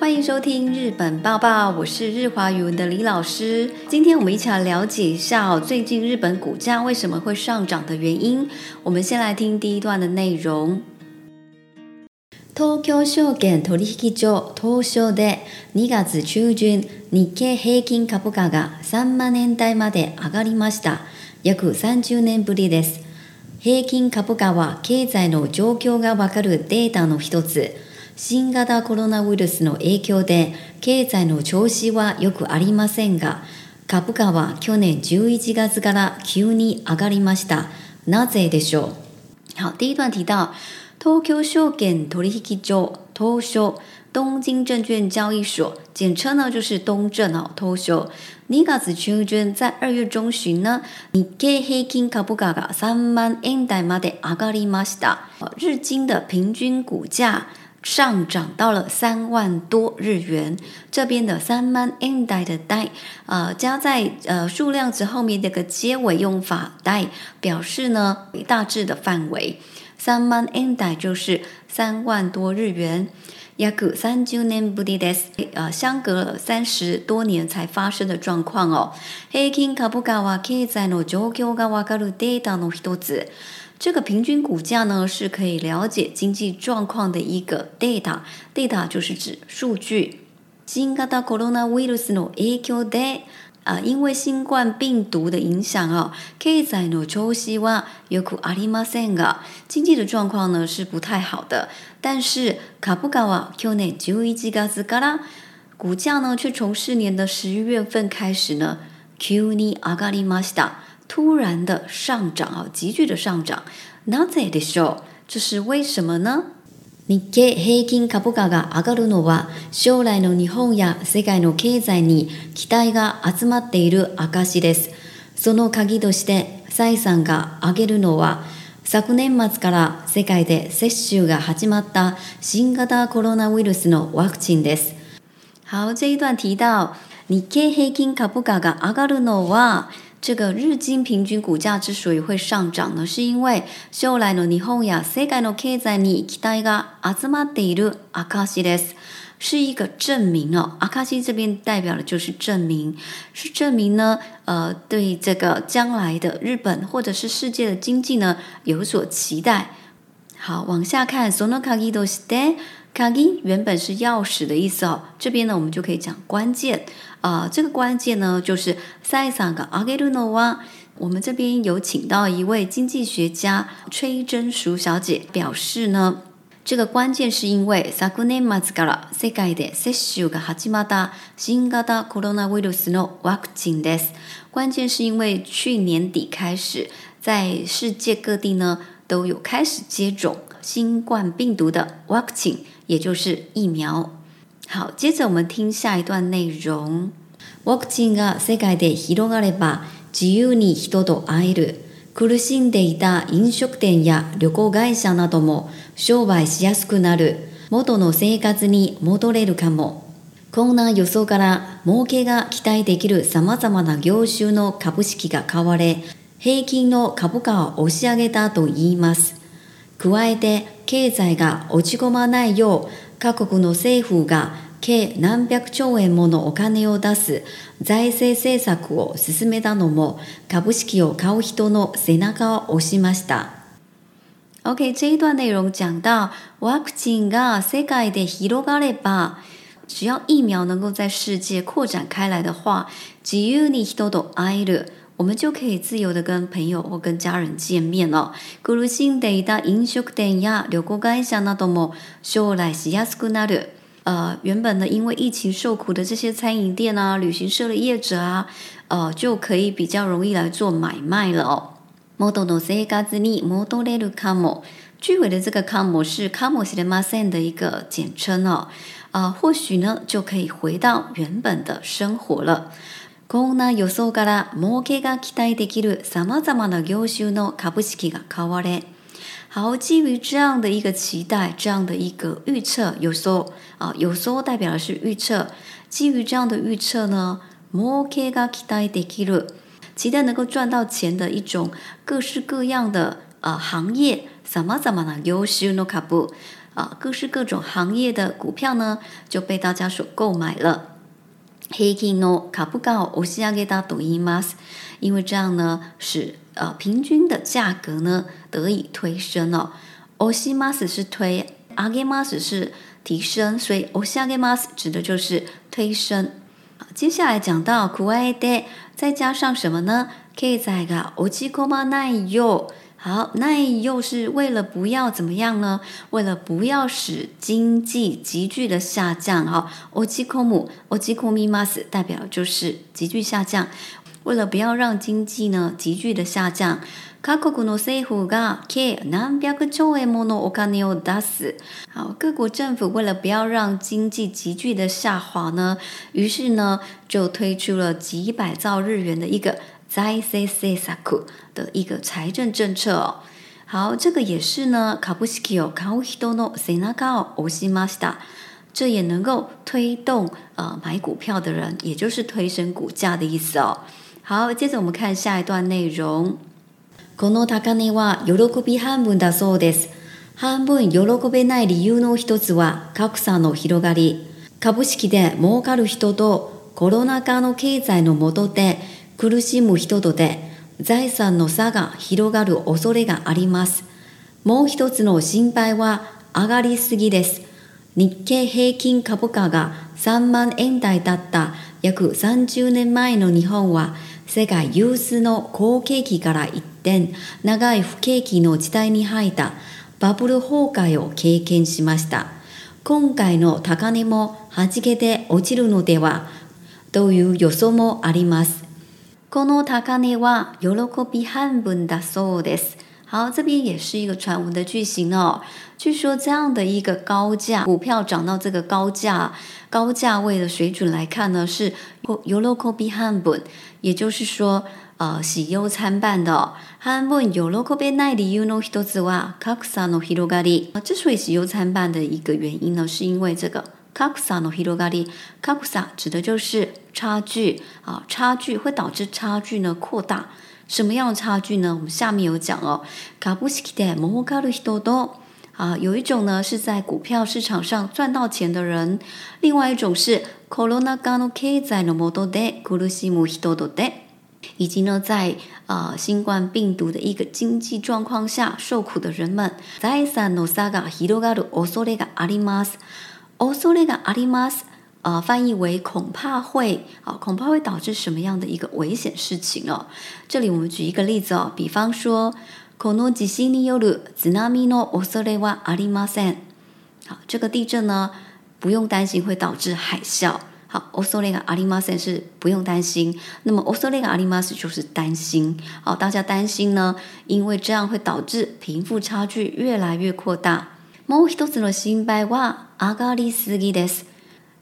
欢迎收听《日本报报》，我是日华语文的李老师。今天我们一起来了解一下最近日本股价为什么会上涨的原因。我们先来听第一段的内容。東京証券取引所東証で2月中旬日経平均株価が3万円台まで上がりました。約30年ぶりです。平均株価は経済の状況がわかるデータの一つ。新型コロナウイルスの影響で経済の調子はよくありませんが、株価は去年11月から急に上がりました。なぜでしょう好、第一段提到、東京証券取引所、東証、東京证券交易所，简称呢就是东证哦。東証。2月中旬在二月中旬呢，日経平均株価が3万円台まで上がりました。日经的平均股价上涨到了三万多日元。这边的三万 in 円代的 d 代，呃，加在呃数量词后面这个结尾用法 d 代表示呢，大致的范围。三万 in 円代就是三万多日元。やく三九年ぶりです。呃，相隔了三十多年才发生的状况哦。北京かぶがわ経済の状況がわかるデータの一つ。这个平均股价呢，是可以了解经济状况的一个 data。data 就是指数据。新型コロナウイルスの影響で，啊，因为新冠病毒的影响啊，経済の調子はよくありませんが，经济的状况呢是不太好的。但是，カブガワキュウネジュイジガ股价呢却从去年的十一月份开始呢，キュウニりまリマ突然的上涨啊，急剧的上涨。なぜでしょう？这是为什么呢？日経平均株価が上がるのは将来の日本や世界の経済に期待が集まっている証です。その鍵として蔡さんが挙げるのは昨年末から世界で接種が始まった新型コロナウイルスのワクチンです。好、这一段提到日経平均株価が上がるのは这个日经平均股价之所以会上涨呢，是因为将来の日本や世界の経済に期待が集まっているアカシです。是一个证明哦，アカシ这边代表的就是证明，是证明呢，呃，对这个将来的日本或者是世界的经济呢有所期待。好，往下看その書き出しで。“key” 原本是钥匙的意思哦，这边呢我们就可以讲关键。啊，这个关键呢就是 “sai sang ageru no wa”。我们这边有请到一位经济学家吹真淑小姐表示呢，这个关键是因为 “sakunemazgara sekai de seishu ga hazimada shin gada corona virus no vakchin des”。关键是因为去年底开始，在世界各地呢都有开始接种新冠病毒的 vakchin。也就是疫苗。好，接着我们听下一段内容。ワクチンが世界で広がれば自由に人と会える。苦しんでいた飲食店や旅行会社なども商売しやすくなる。元の生活に戻れるかも。こんな予想から儲けが期待できる様々な業種の株式が買われ、平均の株価を押し上げたと言います。加えて経済が落ち込まないよう各国の政府が計何百兆円ものお金を出す財政政策を進めたのも株式を買う人の背中を押しました。OK 这一段内容讲到ワクチンが世界で広がれば只要疫苗能够在世界扩展开来的话自由に人と会える我们就可以自由的跟朋友或跟家人见面了。グル辛デタ飲食店や料金が下納でも将来はやすくなる。呃，原本呢，因为疫情受苦的这些餐饮店啊、旅行社的业者啊，呃，就可以比较容易来做买卖了哦。モドのせがつにモドレルカモ。句尾的这个カモ是カモシレマセン的一个简称哦。呃，或许呢，就可以回到原本的生活了。こんな予想から儲けが期待できる様々な業種の株式が買われ、好，基于这样的一个期待，这样的一个预测，有时候啊，有时代表的是预测。基于这样的预测呢，儲けが期待できる，期待能够赚到钱的一种各式各样的呃行业，様々な業種の株啊，各式各种行业的股票呢就被大家所购买了。Heying no，卡不高，欧西阿给它抖音 mas，因为这样呢，使呃平均的价格呢得以推升哦。欧西 mas 是推，阿给 mas 是提升，所以欧西阿给 mas 指的就是推升。接下来讲到 k u a i de，再加上什么呢？Kazaga c h i k o m a nai yo。好，那又是为了不要怎么样呢？为了不要使经济急剧的下降，哈，o キコム、o m コミマス代表就是急剧下降。为了不要让经济呢急剧的下降，各国政府为了不要让经济急剧的下滑呢，于是呢就推出了几百兆日元的一个。財政政策的一个财政政策哦。好，这个也是呢，株式を買う人の背中を押しました。这也能够推动呃买股票的人，也就是推升股价的意思哦。好，接着我们看下一段内容。この高値は喜び半分だそうです。半分喜べない理由の一つは格差の広がり。株式で儲かる人とコロナ禍の経済の下で苦しむ人とで財産の差が広がる恐れがあります。もう一つの心配は上がりすぎです。日経平均株価が3万円台だった約30年前の日本は世界有数の好景気から一転長い不景気の時代に入ったバブル崩壊を経験しました今回の高値も弾けて落ちるのではという予想もありますこの高値は、喜び半分だそうです。好，这边也是一个传闻的句型哦。据说这样的一个高价股票涨到这个高价、高价位的水准来看呢，是ユロコビハンボン，也就是说，呃，喜忧参半的。ハ h i ンユロコ wa k a k ヒトズワカクサノヒロガリ。啊，之所以喜忧参半的一个原因呢，是因为这个。格差の広がり。格差指的就是差距啊，差距会导致差距呢扩大。什么样的差距呢？我们下面有讲哦。株式で儲かる人とド、啊，有一种呢是在股票市场上赚到钱的人，另外一种是コロナ禍の経済の元で苦しむヒトドで、以及呢在啊新冠病毒的一个经济状况下受苦的人们。在山の下がヒロガルおそれがあります。Oso lega alimas，呃，翻译为恐怕会，啊，恐怕会导致什么样的一个危险事情哦？这里我们举一个例子哦，比方说，konogi shinioru t s u n 好，这个地震呢，不用担心会导致海啸。好，oso lega a l i m a s 是不用担心，那么 oso lega alimas 就是担心。好，大家担心呢，因为这样会导致贫富差距越来越扩大。もう一つの心配は上がりすぎです。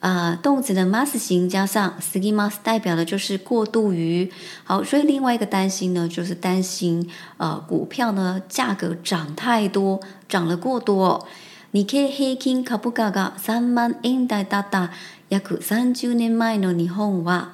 词的 m の s す形加上す m a s 代表的就是过度于。好，所以另外一个担心呢，就是担心呃股票呢价格涨太多，涨了过多。你可以 heikin 三万円代だった約三十年前の日本は、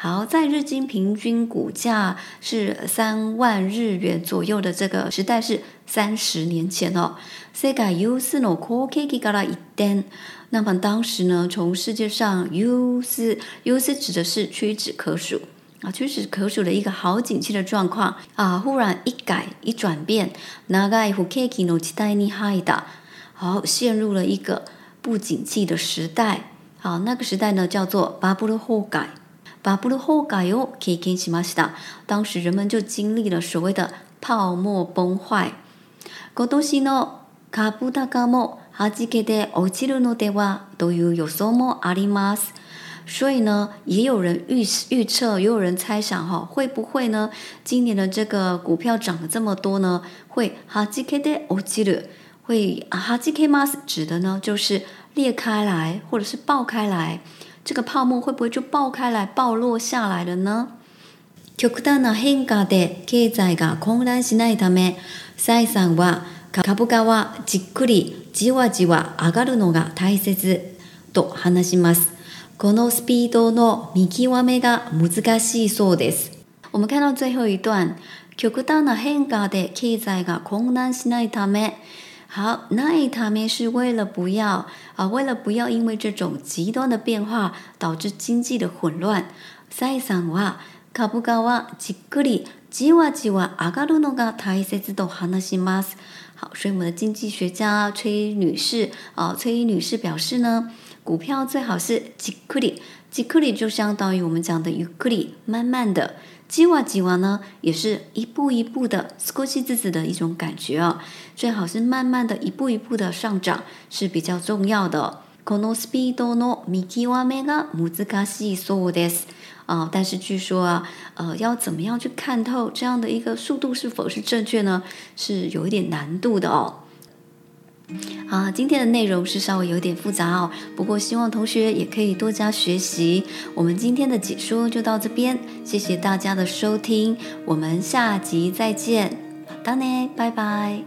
好在日经平均股价是三万日元左右的这个时代是。三十年前哦，世界又是诺可 Kiki 一点。那么当时呢，从世界上又是又是指的是屈指可数啊，屈指可数的一个好景气的状况啊，忽然一改一转变，那个 Kiki 诺期待尼害的，好陷入了一个不景气的时代。好，那个时代呢叫做 b u b 后改 b u b 后改哟 k i 当时人们就经历了所谓的泡沫崩坏。今年の株高も弾けて落ちるのではという予想もあります。所以呢，也有人预预测，也有人猜想哈，会不会呢？今年的这个股票涨了这么多呢，会哈基 K 的欧基的，会哈基 K m 指的呢就是裂开来或者是爆开来，这个泡沫会不会就爆开来、爆落下来了呢？極端な変化で経済が混乱しないため、蔡さんは株価はじっくりじわじわ上がるのが大切と話します。このスピードの見極めが難しいそうです。我们看到最後一段、極端な変化で経済が混乱しないため、好，那一他们是为了不要啊，为了不要因为这种极端的变化导致经济的混乱。サイさんは株価はじっくり、じわじわ上がるのが大切と話します。好，所以我们的经济学家崔女士，啊，崔女士表示呢，股票最好是じっくり、じっくり就相当于我们讲的ゆっくり，慢慢的。じわじわ呢，也是一步一步的，过去自己的一种感觉啊。最好是慢慢的一步一步的上涨是比较重要的。このスピードの見極めが難しいそうです。啊，但是据说啊，呃，要怎么样去看透这样的一个速度是否是正确呢？是有一点难度的哦。啊，今天的内容是稍微有点复杂哦，不过希望同学也可以多加学习。我们今天的解说就到这边，谢谢大家的收听，我们下集再见，好，的呢，拜拜。